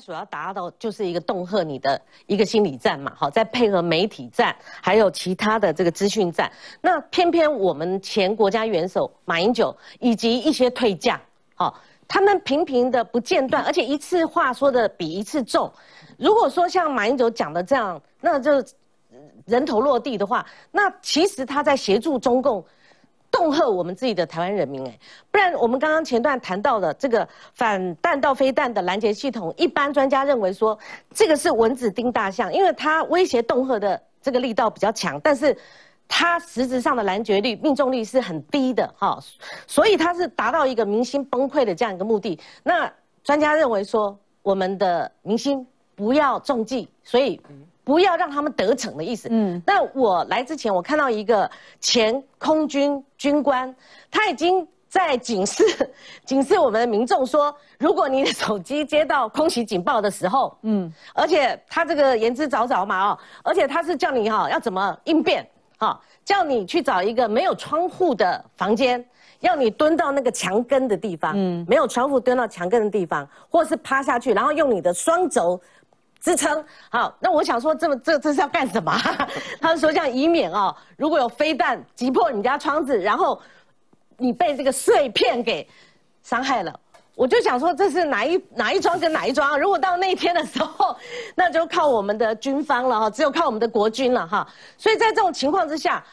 所要达到就是一个恫吓你的一个心理战嘛，好，再配合媒体战，还有其他的这个资讯战。那偏偏我们前国家元首马英九以及一些退将，好，他们频频的不间断，而且一次话说的比一次重。如果说像马英九讲的这样，那就人头落地的话，那其实他在协助中共。恫吓我们自己的台湾人民，哎，不然我们刚刚前段谈到的这个反弹道飞弹的拦截系统，一般专家认为说这个是蚊子叮大象，因为它威胁恫吓的这个力道比较强，但是它实质上的拦截率、命中率是很低的，哈，所以它是达到一个民心崩溃的这样一个目的。那专家认为说，我们的民心不要中计，所以。不要让他们得逞的意思。嗯，那我来之前，我看到一个前空军军官，他已经在警示 警示我们的民众说，如果你的手机接到空袭警报的时候，嗯，而且他这个言之凿凿嘛，哦，而且他是叫你哈要怎么应变，哈，叫你去找一个没有窗户的房间，要你蹲到那个墙根的地方，嗯，没有窗户蹲到墙根的地方，或是趴下去，然后用你的双肘。支撑好，那我想说，这么这这是要干什么？他们说这样以免哦，如果有飞弹击破你家窗子，然后你被这个碎片给伤害了，我就想说这是哪一哪一桩跟哪一桩？如果到那一天的时候，那就靠我们的军方了哈，只有靠我们的国军了哈。所以在这种情况之下，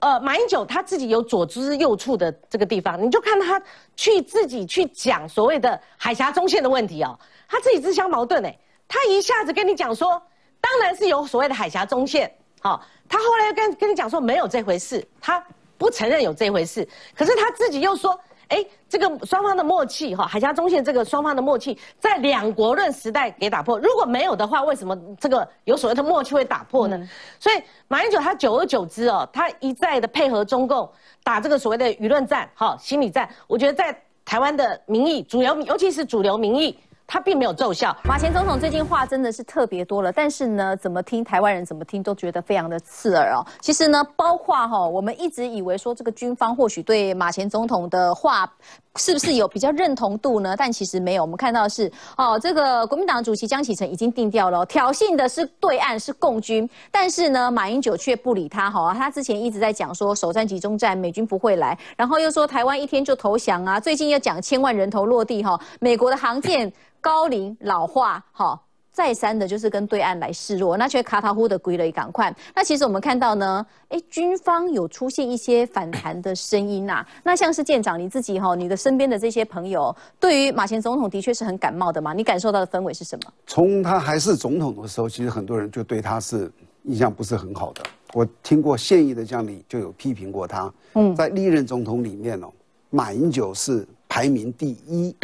呃，马英九他自己有左支右绌的这个地方，你就看他去自己去讲所谓的海峡中线的问题哦，他自己自相矛盾哎。他一下子跟你讲说，当然是有所谓的海峡中线，好，他后来又跟跟你讲说没有这回事，他不承认有这回事，可是他自己又说，哎，这个双方的默契哈，海峡中线这个双方的默契在两国论时代给打破，如果没有的话，为什么这个有所谓的默契会打破呢？所以马英九他久而久之哦，他一再的配合中共打这个所谓的舆论战，好，心理战，我觉得在台湾的民意主流，尤其是主流民意。他并没有奏效。马前总统最近话真的是特别多了，但是呢，怎么听台湾人怎么听都觉得非常的刺耳哦。其实呢，包括哈，我们一直以为说这个军方或许对马前总统的话是不是有比较认同度呢？但其实没有。我们看到是哦，这个国民党主席江启臣已经定调了，挑衅的是对岸是共军，但是呢，马英九却不理他哈。他之前一直在讲说首战集中战美军不会来，然后又说台湾一天就投降啊，最近又讲千万人头落地哈，美国的航舰。高龄老化，好，再三的就是跟对岸来示弱，那却卡塔呼的归了一赶快。那其实我们看到呢，哎，军方有出现一些反弹的声音呐。那像是舰长你自己哈，你的身边的这些朋友，对于马前总统的确是很感冒的嘛？你感受到的氛围是什么？从他还是总统的时候，其实很多人就对他是印象不是很好的。我听过现役的将领就有批评过他。嗯，在历任总统里面哦，马英九是排名第一。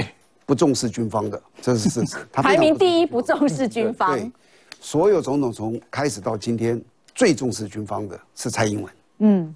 不重视军方的，这是事实。他排名第一，不重视军方。对，所有总统从开始到今天，最重视军方的是蔡英文。嗯，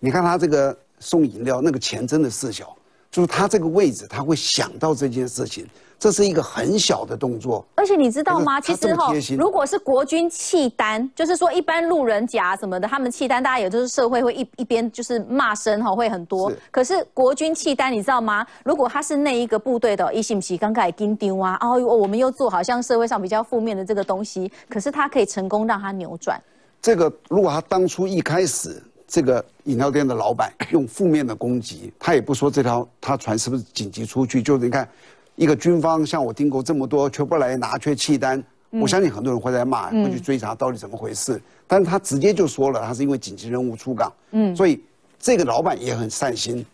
你看他这个送饮料，那个钱真的事小，就是他这个位置，他会想到这件事情。这是一个很小的动作，而且你知道吗？其实哈，如果是国军契丹，就是说一般路人甲什么的，他们契丹，大家也就是社会会一一边就是骂声哈，会很多。可是国军契丹，你知道吗？如果他是那一个部队的，一信息刚开始跟丢啊，哦，我们又做好像社会上比较负面的这个东西，可是他可以成功让他扭转。这个如果他当初一开始，这个饮料店的老板用负面的攻击，他也不说这条他船是不是紧急出去，就是你看。一个军方向我订购这么多，却不来拿缺契单，我相信很多人会在骂，会去追查到底怎么回事。但是他直接就说了，他是因为紧急任务出港。嗯，所以这个老板也很善心。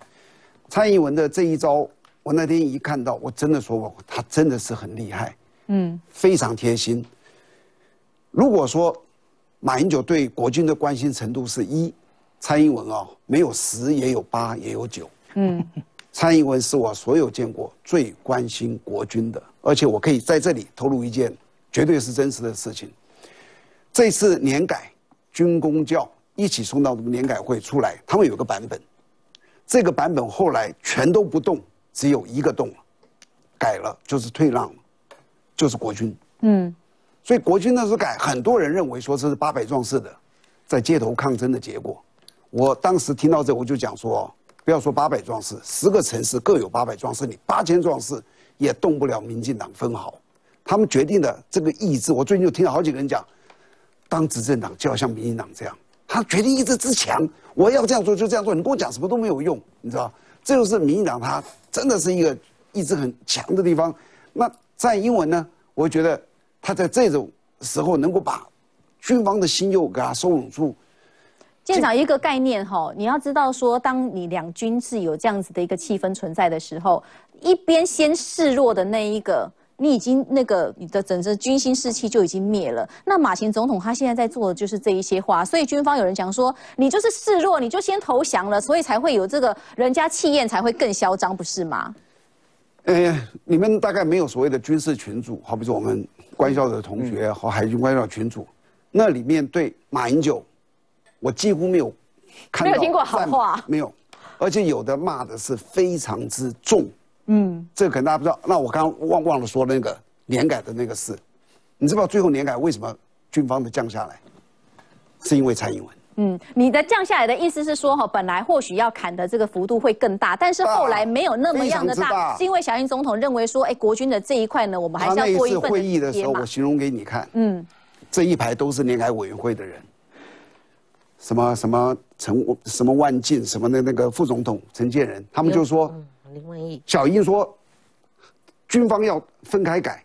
蔡英文的这一招，我那天一看到，我真的说我，他真的是很厉害。嗯，非常贴心。如果说马英九对国军的关心程度是一，蔡英文啊，没有十也有八也有九。嗯。蔡英文是我所有见过最关心国军的，而且我可以在这里透露一件绝对是真实的事情。这次年改军工教一起送到年改会出来，他们有个版本，这个版本后来全都不动，只有一个动了，改了就是退让，就是国军。嗯，所以国军那时候改，很多人认为说这是八百壮士的在街头抗争的结果。我当时听到这，我就讲说。不要说八百壮士，十个城市各有八百壮士，你八千壮士也动不了民进党分毫。他们决定的这个意志，我最近就听到好几个人讲，当执政党就要像民进党这样，他决定意志之强，我要这样做就这样做，你跟我讲什么都没有用，你知道？这就是民进党他真的是一个意志很强的地方。那在英文呢，我觉得他在这种时候能够把军方的心又给他收拢住。舰长一个概念哈，你要知道说，当你两军是有这样子的一个气氛存在的时候，一边先示弱的那一个，你已经那个你的整个军心士气就已经灭了。那马前总统他现在在做的就是这一些话，所以军方有人讲说，你就是示弱，你就先投降了，所以才会有这个人家气焰才会更嚣张，不是吗？呃，你们大概没有所谓的军事群组，好比说我们官校的同学和海军官校群组，那里面对马英九。我几乎没有看到，没有听过好话，没有，而且有的骂的是非常之重，嗯，这个可能大家不知道。那我刚刚忘忘了说那个年改的那个事，你知不知道最后年改为什么军方的降下来？是因为蔡英文。嗯，你的降下来的意思是说哈，本来或许要砍的这个幅度会更大，但是后来没有那么样的大，是因为小英总统认为说，哎，国军的这一块呢，我们还是要做一份会议的时候，我形容给你看，嗯，这一排都是年改委员会的人。什么什么陈什么万进什么那那个副总统陈建仁，他们就说林万益小英说军方要分开改，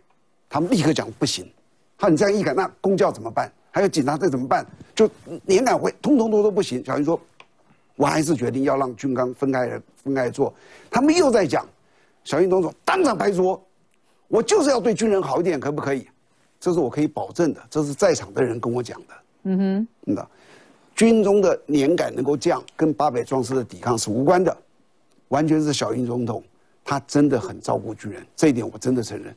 他们立刻讲不行。他你这样一改，那公教怎么办？还有警察这怎么办？就年改会通通都都不行。小英说，我还是决定要让军纲分开分开做。他们又在讲，小英总统当场拍桌，我就是要对军人好一点，可不可以？这是我可以保证的，这是在场的人跟我讲的。嗯哼，那。军中的年感能够降，跟八百壮士的抵抗是无关的，完全是小英总统他真的很照顾军人，这一点我真的承认。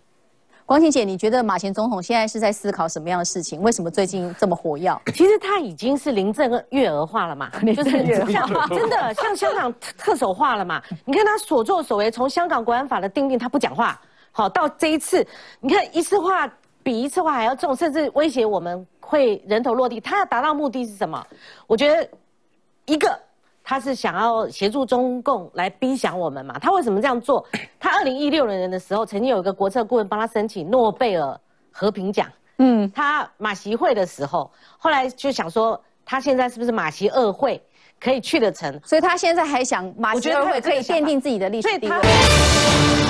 光晴姐，你觉得马前总统现在是在思考什么样的事情？为什么最近这么火药？其实他已经是临阵月娥化了嘛，就是像真的像香港特首化了嘛。你看他所作所为，从香港国安法的定定他不讲话，好到这一次，你看一次话比一次话还要重，甚至威胁我们。会人头落地，他要达到目的是什么？我觉得，一个他是想要协助中共来逼降我们嘛。他为什么这样做？他二零一六年的时候，曾经有一个国策顾问帮他申请诺贝尔和平奖。嗯，他马习会的时候，后来就想说，他现在是不是马习二会可以去得成？所以他现在还想马习二会可以奠定自己的历史地位。